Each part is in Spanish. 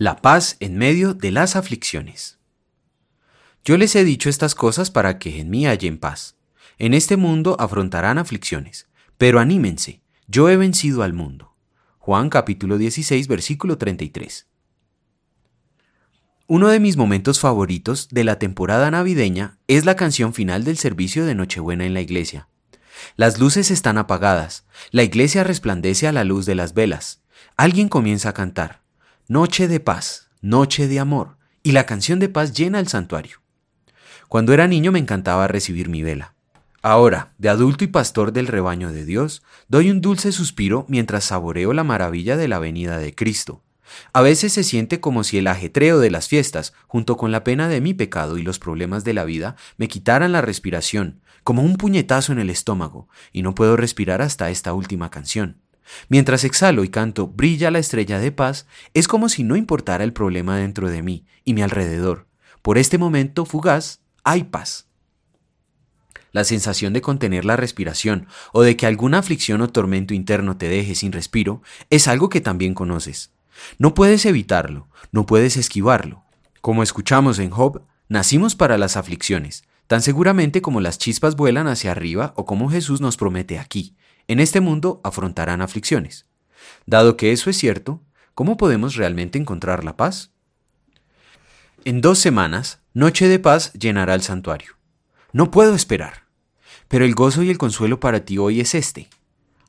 La paz en medio de las aflicciones. Yo les he dicho estas cosas para que en mí hallen paz. En este mundo afrontarán aflicciones, pero anímense, yo he vencido al mundo. Juan capítulo 16 versículo 33. Uno de mis momentos favoritos de la temporada navideña es la canción final del servicio de Nochebuena en la iglesia. Las luces están apagadas, la iglesia resplandece a la luz de las velas. Alguien comienza a cantar. Noche de paz, noche de amor, y la canción de paz llena el santuario. Cuando era niño me encantaba recibir mi vela. Ahora, de adulto y pastor del rebaño de Dios, doy un dulce suspiro mientras saboreo la maravilla de la venida de Cristo. A veces se siente como si el ajetreo de las fiestas, junto con la pena de mi pecado y los problemas de la vida, me quitaran la respiración, como un puñetazo en el estómago, y no puedo respirar hasta esta última canción. Mientras exhalo y canto Brilla la estrella de paz, es como si no importara el problema dentro de mí y mi alrededor. Por este momento fugaz hay paz. La sensación de contener la respiración o de que alguna aflicción o tormento interno te deje sin respiro es algo que también conoces. No puedes evitarlo, no puedes esquivarlo. Como escuchamos en Job, nacimos para las aflicciones, tan seguramente como las chispas vuelan hacia arriba o como Jesús nos promete aquí, en este mundo afrontarán aflicciones. Dado que eso es cierto, ¿cómo podemos realmente encontrar la paz? En dos semanas, Noche de Paz llenará el santuario. No puedo esperar. Pero el gozo y el consuelo para ti hoy es este.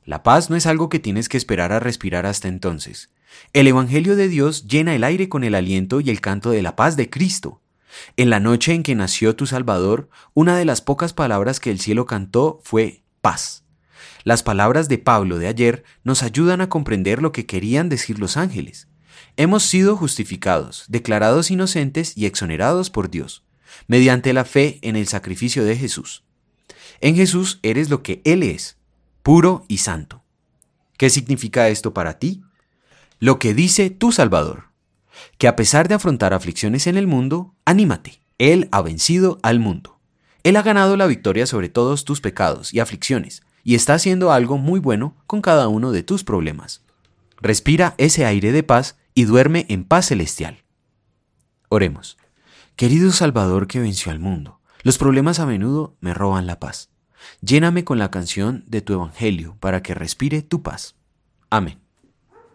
La paz no es algo que tienes que esperar a respirar hasta entonces. El Evangelio de Dios llena el aire con el aliento y el canto de la paz de Cristo. En la noche en que nació tu Salvador, una de las pocas palabras que el cielo cantó fue paz. Las palabras de Pablo de ayer nos ayudan a comprender lo que querían decir los ángeles. Hemos sido justificados, declarados inocentes y exonerados por Dios, mediante la fe en el sacrificio de Jesús. En Jesús eres lo que Él es, puro y santo. ¿Qué significa esto para ti? Lo que dice tu Salvador, que a pesar de afrontar aflicciones en el mundo, anímate, Él ha vencido al mundo. Él ha ganado la victoria sobre todos tus pecados y aflicciones, y está haciendo algo muy bueno con cada uno de tus problemas. Respira ese aire de paz y duerme en paz celestial. Oremos. Querido Salvador que venció al mundo, los problemas a menudo me roban la paz. Lléname con la canción de tu Evangelio para que respire tu paz. Amén.